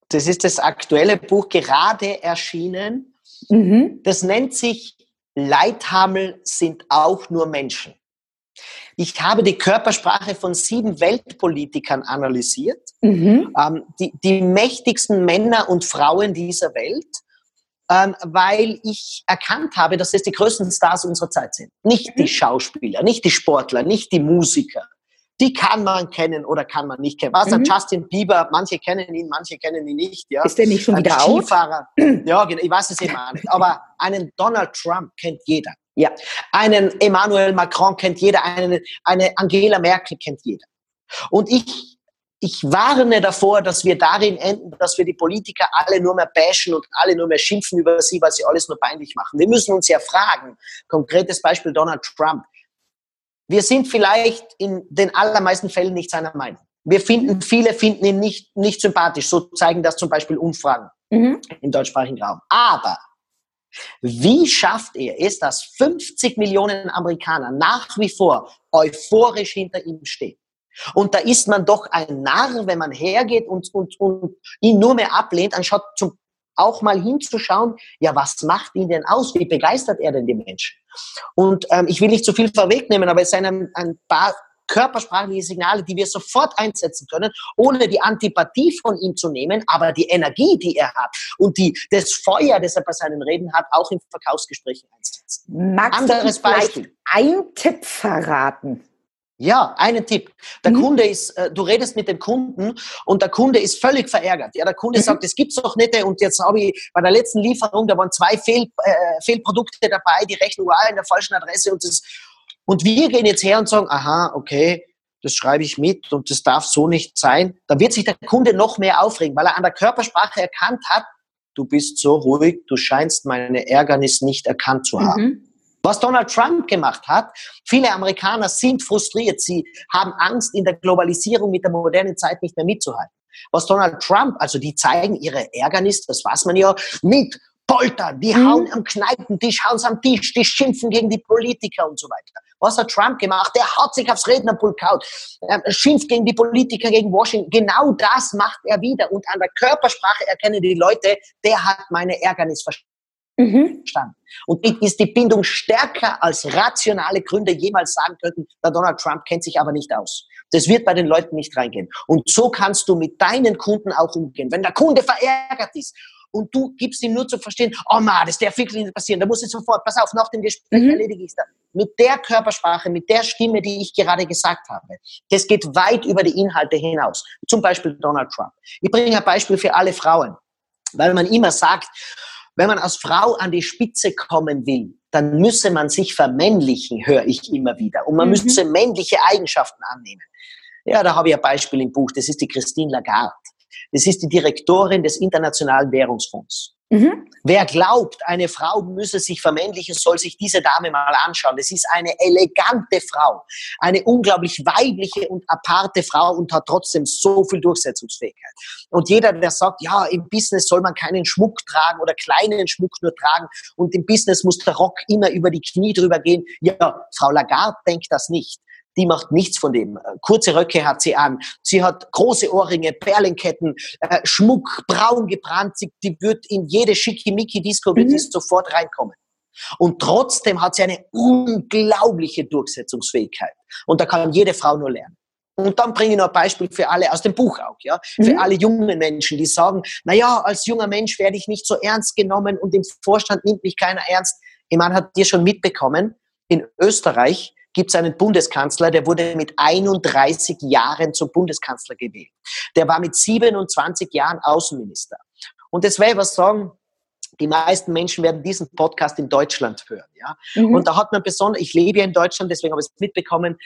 Das ist das aktuelle Buch, gerade erschienen. Mhm. Das nennt sich Leithammel sind auch nur Menschen. Ich habe die Körpersprache von sieben Weltpolitikern analysiert, mhm. ähm, die, die mächtigsten Männer und Frauen dieser Welt, ähm, weil ich erkannt habe, dass es die größten Stars unserer Zeit sind. Nicht die mhm. Schauspieler, nicht die Sportler, nicht die Musiker. Die kann man kennen oder kann man nicht kennen. Was mhm. an Justin Bieber, manche kennen ihn, manche kennen ihn nicht. Ja. Ist der nicht schon wieder Skifahrer. Ja, genau, ich weiß es immer nicht. Aber einen Donald Trump kennt jeder. Ja. Einen Emmanuel Macron kennt jeder, eine, eine Angela Merkel kennt jeder. Und ich, ich warne davor, dass wir darin enden, dass wir die Politiker alle nur mehr bashen und alle nur mehr schimpfen über sie, weil sie alles nur peinlich machen. Wir müssen uns ja fragen, konkretes Beispiel Donald Trump. Wir sind vielleicht in den allermeisten Fällen nicht seiner Meinung. Wir finden, viele finden ihn nicht, nicht sympathisch. So zeigen das zum Beispiel Umfragen mhm. im deutschsprachigen Raum. Aber wie schafft er es, dass 50 Millionen Amerikaner nach wie vor euphorisch hinter ihm stehen? Und da ist man doch ein Narr, wenn man hergeht und, und, und ihn nur mehr ablehnt, anstatt zum, auch mal hinzuschauen, ja, was macht ihn denn aus? Wie begeistert er denn die Menschen? Und ähm, ich will nicht zu viel vorwegnehmen, aber es sind ein, ein paar körpersprachliche Signale, die wir sofort einsetzen können, ohne die Antipathie von ihm zu nehmen, aber die Energie, die er hat und die, das Feuer, das er bei seinen Reden hat, auch in Verkaufsgesprächen einsetzen. Magst Anderes du Beispiel. Ein Tipp verraten. Ja, einen Tipp. Der mhm. Kunde ist, äh, du redest mit dem Kunden und der Kunde ist völlig verärgert. Ja, der Kunde mhm. sagt, es gibt's doch nicht und jetzt habe ich bei der letzten Lieferung, da waren zwei Fehl, äh, Fehlprodukte dabei, die Rechnung war in der falschen Adresse und das, und wir gehen jetzt her und sagen, aha, okay, das schreibe ich mit und das darf so nicht sein, dann wird sich der Kunde noch mehr aufregen, weil er an der Körpersprache erkannt hat, du bist so ruhig, du scheinst meine Ärgernis nicht erkannt zu haben. Mhm. Was Donald Trump gemacht hat, viele Amerikaner sind frustriert, sie haben Angst, in der Globalisierung mit der modernen Zeit nicht mehr mitzuhalten. Was Donald Trump, also die zeigen ihre Ärgernis, das weiß man ja, mit poltern, die mhm. hauen am Kneipentisch, hauen am Tisch, die schimpfen gegen die Politiker und so weiter. Was hat Trump gemacht? Der hat sich aufs Rednerpult er schimpft gegen die Politiker, gegen Washington. Genau das macht er wieder. Und an der Körpersprache erkennen die Leute, der hat meine Ärgernis verstanden. Mhm. Und ist die Bindung stärker als rationale Gründe jemals sagen könnten, der Donald Trump kennt sich aber nicht aus. Das wird bei den Leuten nicht reingehen. Und so kannst du mit deinen Kunden auch umgehen. Wenn der Kunde verärgert ist und du gibst ihm nur zu verstehen, oh man, das darf wirklich nicht passieren, da muss ich sofort, pass auf, nach dem Gespräch mhm. erledige ich das. Mit der Körpersprache, mit der Stimme, die ich gerade gesagt habe, das geht weit über die Inhalte hinaus. Zum Beispiel Donald Trump. Ich bringe ein Beispiel für alle Frauen, weil man immer sagt, wenn man als Frau an die Spitze kommen will, dann müsse man sich vermännlichen, höre ich immer wieder. Und man mhm. müsse männliche Eigenschaften annehmen. Ja, da habe ich ein Beispiel im Buch. Das ist die Christine Lagarde. Das ist die Direktorin des Internationalen Währungsfonds. Mhm. Wer glaubt, eine Frau müsse sich vermännlichen, soll sich diese Dame mal anschauen. Das ist eine elegante Frau, eine unglaublich weibliche und aparte Frau und hat trotzdem so viel Durchsetzungsfähigkeit. Und jeder, der sagt, ja, im Business soll man keinen Schmuck tragen oder kleinen Schmuck nur tragen und im Business muss der Rock immer über die Knie drüber gehen. Ja, Frau Lagarde denkt das nicht die macht nichts von dem. Äh, kurze Röcke hat sie an, sie hat große Ohrringe, Perlenketten, äh, Schmuck, braun gebrannt, sie, die wird in jede Schickimicki-Disco mhm. sofort reinkommen. Und trotzdem hat sie eine unglaubliche Durchsetzungsfähigkeit. Und da kann jede Frau nur lernen. Und dann bringe ich noch ein Beispiel für alle aus dem Buch auch, ja, für mhm. alle jungen Menschen, die sagen, na ja, als junger Mensch werde ich nicht so ernst genommen und im Vorstand nimmt mich keiner ernst. Ich meine, hat dir schon mitbekommen, in Österreich gibt es einen Bundeskanzler, der wurde mit 31 Jahren zum Bundeskanzler gewählt. Der war mit 27 Jahren Außenminister. Und das wäre was sagen, die meisten Menschen werden diesen Podcast in Deutschland hören. Ja? Mhm. Und da hat man besonders, ich lebe ja in Deutschland, deswegen habe ich es mitbekommen,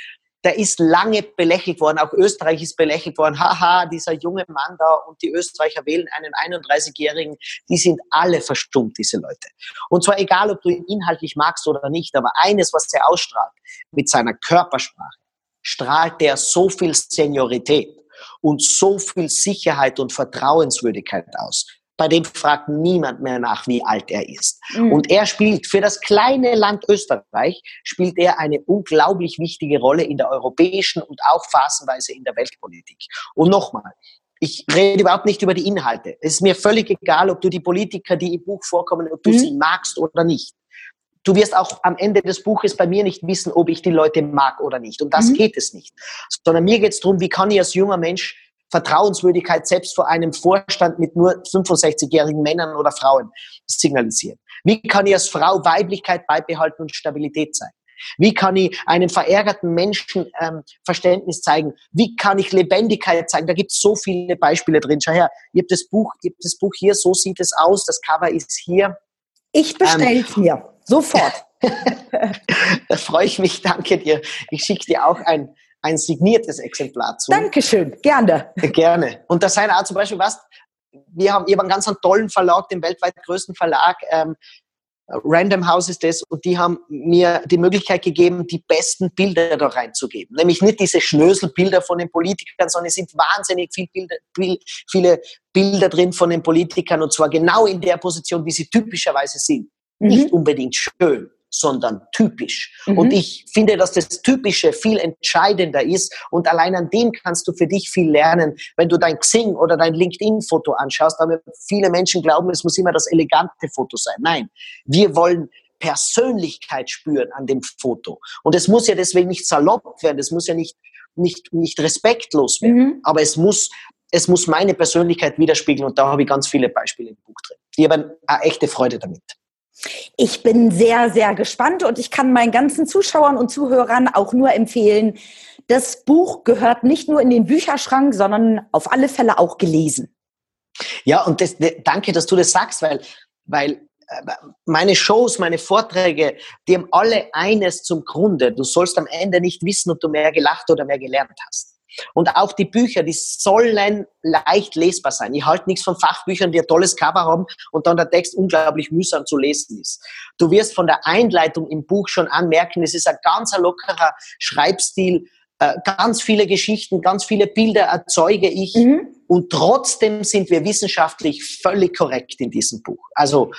der ist lange belächelt worden, auch Österreich ist belächelt worden. Haha, dieser junge Mann da und die Österreicher wählen einen 31-Jährigen, die sind alle verstummt, diese Leute. Und zwar egal, ob du ihn inhaltlich magst oder nicht, aber eines, was er ausstrahlt, mit seiner Körpersprache, strahlt der so viel Seniorität und so viel Sicherheit und Vertrauenswürdigkeit aus bei dem fragt niemand mehr nach, wie alt er ist. Mhm. Und er spielt für das kleine Land Österreich, spielt er eine unglaublich wichtige Rolle in der europäischen und auch phasenweise in der Weltpolitik. Und nochmal, ich rede überhaupt nicht über die Inhalte. Es ist mir völlig egal, ob du die Politiker, die im Buch vorkommen, ob du mhm. sie magst oder nicht. Du wirst auch am Ende des Buches bei mir nicht wissen, ob ich die Leute mag oder nicht. Und das mhm. geht es nicht. Sondern mir geht es darum, wie kann ich als junger Mensch Vertrauenswürdigkeit selbst vor einem Vorstand mit nur 65-jährigen Männern oder Frauen signalisieren? Wie kann ich als Frau Weiblichkeit beibehalten und Stabilität zeigen? Wie kann ich einem verärgerten Menschen ähm, Verständnis zeigen? Wie kann ich Lebendigkeit zeigen? Da gibt es so viele Beispiele drin. Schau her, ihr habt das Buch, ihr habt das Buch hier, so sieht es aus, das Cover ist hier. Ich bestelle es ähm, mir, sofort. da freue ich mich, danke dir. Ich schicke dir auch ein, ein signiertes Exemplar zu. Dankeschön, gerne. Gerne. Und das sei auch zum Beispiel was, wir haben, ich habe einen ganz tollen Verlag, den weltweit größten Verlag, ähm, Random House ist das, und die haben mir die Möglichkeit gegeben, die besten Bilder da reinzugeben. Nämlich nicht diese Schnöselbilder von den Politikern, sondern es sind wahnsinnig viel Bilder, viele Bilder drin von den Politikern, und zwar genau in der Position, wie sie typischerweise sind. Mhm. Nicht unbedingt schön, sondern typisch. Mhm. Und ich finde, dass das Typische viel entscheidender ist und allein an dem kannst du für dich viel lernen. Wenn du dein Xing oder dein LinkedIn-Foto anschaust, damit viele Menschen glauben, es muss immer das elegante Foto sein. Nein, wir wollen Persönlichkeit spüren an dem Foto. Und es muss ja deswegen nicht salopp werden, es muss ja nicht, nicht, nicht respektlos werden, mhm. aber es muss, es muss meine Persönlichkeit widerspiegeln und da habe ich ganz viele Beispiele im Buch drin. Ich habe eine echte Freude damit. Ich bin sehr, sehr gespannt und ich kann meinen ganzen Zuschauern und Zuhörern auch nur empfehlen, das Buch gehört nicht nur in den Bücherschrank, sondern auf alle Fälle auch gelesen. Ja, und das, danke, dass du das sagst, weil, weil meine Shows, meine Vorträge, die haben alle eines zum Grunde. Du sollst am Ende nicht wissen, ob du mehr gelacht oder mehr gelernt hast. Und auch die Bücher, die sollen leicht lesbar sein. Ich halte nichts von Fachbüchern, die ein tolles Cover haben und dann der Text unglaublich mühsam zu lesen ist. Du wirst von der Einleitung im Buch schon anmerken, es ist ein ganz lockerer Schreibstil, äh, ganz viele Geschichten, ganz viele Bilder erzeuge ich. Mhm. Und trotzdem sind wir wissenschaftlich völlig korrekt in diesem Buch. Also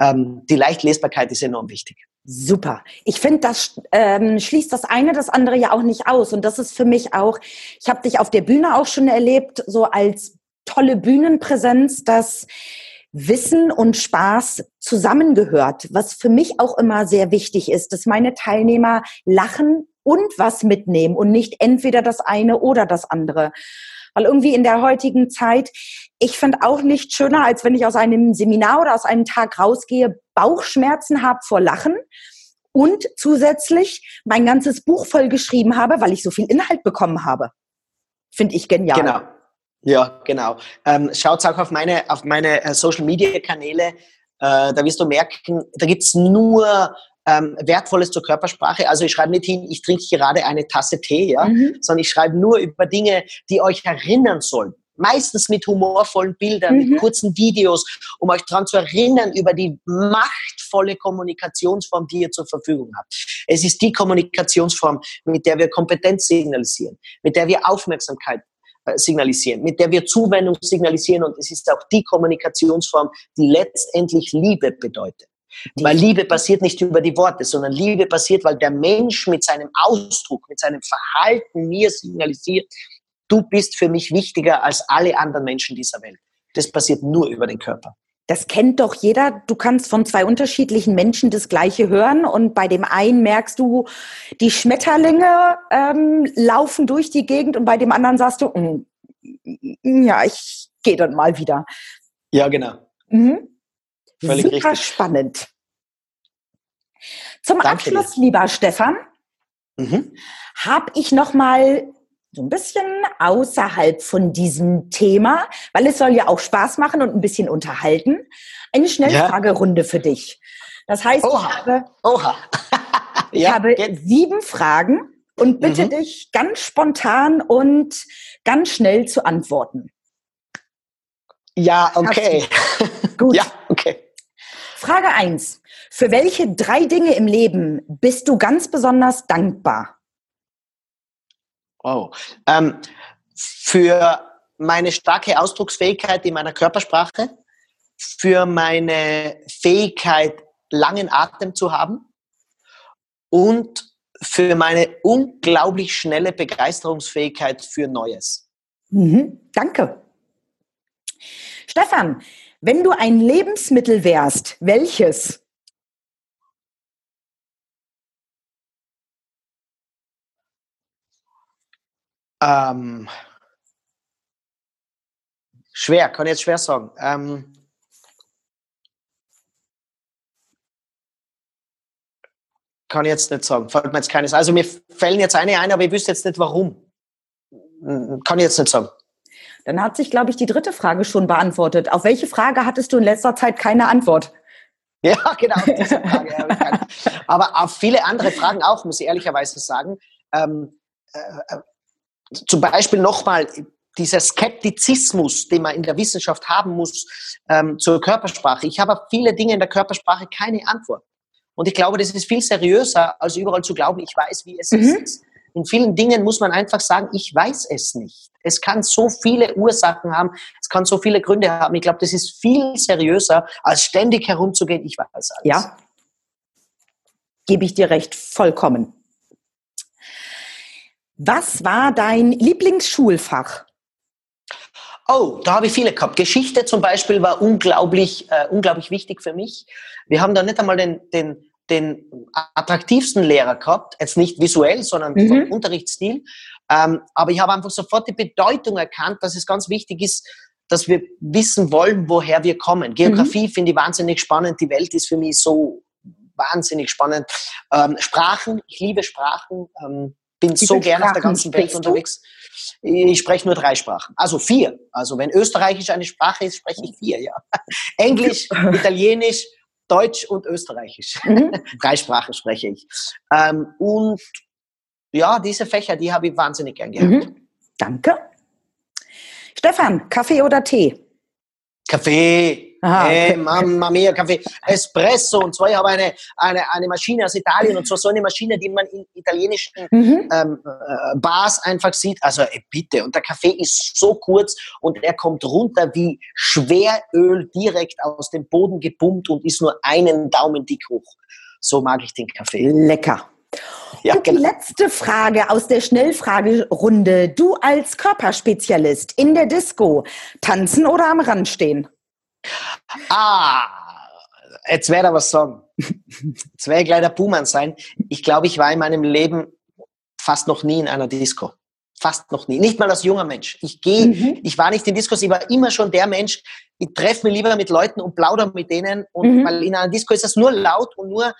ähm, die Leichtlesbarkeit ist enorm wichtig. Super. Ich finde, das ähm, schließt das eine das andere ja auch nicht aus. Und das ist für mich auch, ich habe dich auf der Bühne auch schon erlebt, so als tolle Bühnenpräsenz, dass Wissen und Spaß zusammengehört, was für mich auch immer sehr wichtig ist, dass meine Teilnehmer lachen und was mitnehmen und nicht entweder das eine oder das andere. Weil irgendwie in der heutigen Zeit, ich finde auch nicht schöner, als wenn ich aus einem Seminar oder aus einem Tag rausgehe, Bauchschmerzen habe vor Lachen und zusätzlich mein ganzes Buch voll geschrieben habe, weil ich so viel Inhalt bekommen habe. Finde ich genial. Genau. Ja, genau. Ähm, Schaut auch auf meine, auf meine äh, Social Media Kanäle. Äh, da wirst du merken, da gibt's nur ähm, Wertvolles zur Körpersprache. Also ich schreibe nicht hin, ich trinke gerade eine Tasse Tee, ja, mhm. sondern ich schreibe nur über Dinge, die euch erinnern sollen. Meistens mit humorvollen Bildern, mhm. mit kurzen Videos, um euch daran zu erinnern über die machtvolle Kommunikationsform, die ihr zur Verfügung habt. Es ist die Kommunikationsform, mit der wir Kompetenz signalisieren, mit der wir Aufmerksamkeit äh, signalisieren, mit der wir Zuwendung signalisieren und es ist auch die Kommunikationsform, die letztendlich Liebe bedeutet. Weil Liebe passiert nicht über die Worte, sondern Liebe passiert, weil der Mensch mit seinem Ausdruck, mit seinem Verhalten mir signalisiert, du bist für mich wichtiger als alle anderen Menschen dieser Welt. Das passiert nur über den Körper. Das kennt doch jeder. Du kannst von zwei unterschiedlichen Menschen das Gleiche hören und bei dem einen merkst du, die Schmetterlinge ähm, laufen durch die Gegend und bei dem anderen sagst du, mm, ja, ich gehe dann mal wieder. Ja, genau. Mhm. Völlig Super richtig. spannend. Zum Danke Abschluss, dir. lieber Stefan, mhm. habe ich noch mal so ein bisschen außerhalb von diesem Thema, weil es soll ja auch Spaß machen und ein bisschen unterhalten, eine Schnellfragerunde ja. für dich. Das heißt, Oha. ich habe, Oha. ich ja, habe sieben Fragen und bitte mhm. dich ganz spontan und ganz schnell zu antworten. Ja, okay. Gut. Ja. Frage eins: Für welche drei Dinge im Leben bist du ganz besonders dankbar? Oh, ähm, für meine starke Ausdrucksfähigkeit in meiner Körpersprache, für meine Fähigkeit, langen Atem zu haben und für meine unglaublich schnelle Begeisterungsfähigkeit für Neues. Mhm, danke. Stefan, wenn du ein Lebensmittel wärst, welches? Ähm, schwer, kann ich jetzt schwer sagen. Ähm, kann ich jetzt nicht sagen. Fällt mir jetzt keines. Also mir fällen jetzt eine ein, aber ich wüsste jetzt nicht warum. Kann ich jetzt nicht sagen. Dann hat sich, glaube ich, die dritte Frage schon beantwortet. Auf welche Frage hattest du in letzter Zeit keine Antwort? Ja, genau. Diese Frage habe ich keine. Aber auf viele andere Fragen auch, muss ich ehrlicherweise sagen. Ähm, äh, äh zum Beispiel nochmal dieser Skeptizismus, den man in der Wissenschaft haben muss ähm, zur Körpersprache. Ich habe auf viele Dinge in der Körpersprache keine Antwort. Und ich glaube, das ist viel seriöser, als überall zu glauben, ich weiß, wie es mhm. ist. In vielen Dingen muss man einfach sagen, ich weiß es nicht. Es kann so viele Ursachen haben, es kann so viele Gründe haben. Ich glaube, das ist viel seriöser, als ständig herumzugehen, ich weiß alles. Ja, gebe ich dir recht, vollkommen. Was war dein Lieblingsschulfach? Oh, da habe ich viele gehabt. Geschichte zum Beispiel war unglaublich, äh, unglaublich wichtig für mich. Wir haben da nicht einmal den, den den attraktivsten Lehrer gehabt, jetzt nicht visuell, sondern mhm. vom Unterrichtsstil. Ähm, aber ich habe einfach sofort die Bedeutung erkannt, dass es ganz wichtig ist, dass wir wissen wollen, woher wir kommen. Geografie mhm. finde ich wahnsinnig spannend. Die Welt ist für mich so wahnsinnig spannend. Ähm, Sprachen, ich liebe Sprachen. Ähm, bin so gerne auf der ganzen Welt unterwegs. Ich spreche nur drei Sprachen. Also vier. Also wenn Österreichisch eine Sprache ist, spreche ich vier, ja. Englisch, Italienisch, Deutsch und Österreichisch. Mhm. Drei Sprachen spreche ich. Ähm, und ja, diese Fächer, die habe ich wahnsinnig gern gehabt. Mhm. Danke. Stefan, Kaffee oder Tee? Kaffee. Aha, hey, Mamma mia, Kaffee. Espresso. Und zwar, ich habe eine, eine, eine Maschine aus Italien und zwar so eine Maschine, die man in italienischen mhm. ähm, äh, Bars einfach sieht. Also ey, bitte. Und der Kaffee ist so kurz und er kommt runter wie Schweröl direkt aus dem Boden gepumpt und ist nur einen Daumen dick hoch. So mag ich den Kaffee. Lecker. Ja, und die genau. letzte Frage aus der Schnellfragerunde. Du als Körperspezialist in der Disco, tanzen oder am Rand stehen? Ah, jetzt werde ich was sagen. Jetzt werde ich leider Buhmann sein. Ich glaube, ich war in meinem Leben fast noch nie in einer Disco. Fast noch nie. Nicht mal als junger Mensch. Ich gehe, mhm. ich war nicht in Discos, ich war immer schon der Mensch, ich treffe mich lieber mit Leuten und plaudere mit denen. Und mhm. weil in einer Disco ist das nur laut und nur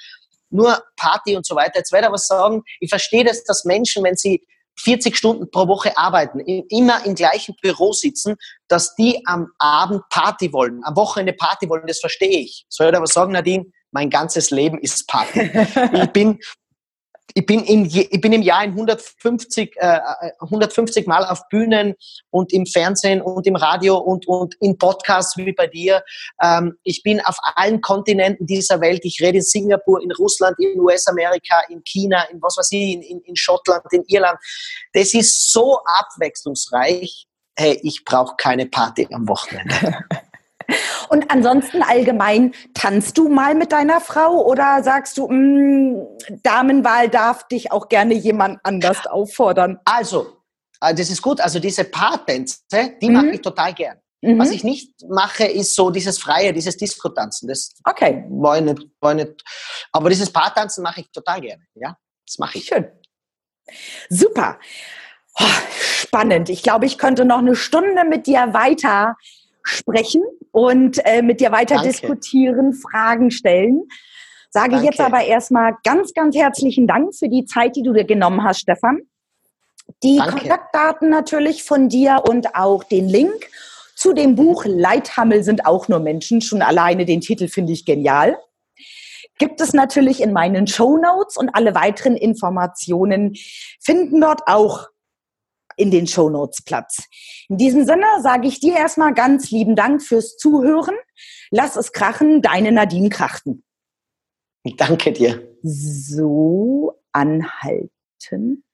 nur Party und so weiter. Jetzt werde ich aber sagen, ich verstehe das, dass Menschen, wenn sie 40 Stunden pro Woche arbeiten, immer im gleichen Büro sitzen, dass die am Abend Party wollen, am Wochenende Party wollen, das verstehe ich. Soll ich aber sagen, Nadine, mein ganzes Leben ist Party. ich bin ich bin, in, ich bin im Jahr in 150, äh, 150 Mal auf Bühnen und im Fernsehen und im Radio und, und in Podcasts wie bei dir. Ähm, ich bin auf allen Kontinenten dieser Welt. Ich rede in Singapur, in Russland, in US-Amerika, in China, in was weiß ich, in, in, in Schottland, in Irland. Das ist so abwechslungsreich. Hey, ich brauche keine Party am Wochenende. Und ansonsten allgemein, tanzt du mal mit deiner Frau oder sagst du, mh, mm, Damenwahl darf dich auch gerne jemand anders auffordern? Also, äh, das ist gut. Also diese Paartänze, die mhm. mache ich total gern. Mhm. Was ich nicht mache, ist so dieses Freie, dieses Disco-Tanzen. Das okay. war ich nicht, war ich nicht. Aber dieses Paartanzen mache ich total gerne. Ja, das mache ich. Schön. Super. Oh, spannend. Ich glaube, ich könnte noch eine Stunde mit dir weiter sprechen und äh, mit dir weiter Danke. diskutieren, Fragen stellen. Sage Danke. jetzt aber erstmal ganz, ganz herzlichen Dank für die Zeit, die du dir genommen hast, Stefan. Die Danke. Kontaktdaten natürlich von dir und auch den Link zu dem Buch Leithammel sind auch nur Menschen. Schon alleine den Titel finde ich genial. Gibt es natürlich in meinen Show Notes und alle weiteren Informationen finden dort auch in den Shownotes Platz. In diesem Sinne sage ich dir erstmal ganz lieben Dank fürs Zuhören. Lass es krachen, deine Nadine Krachten. Danke dir. So anhalten.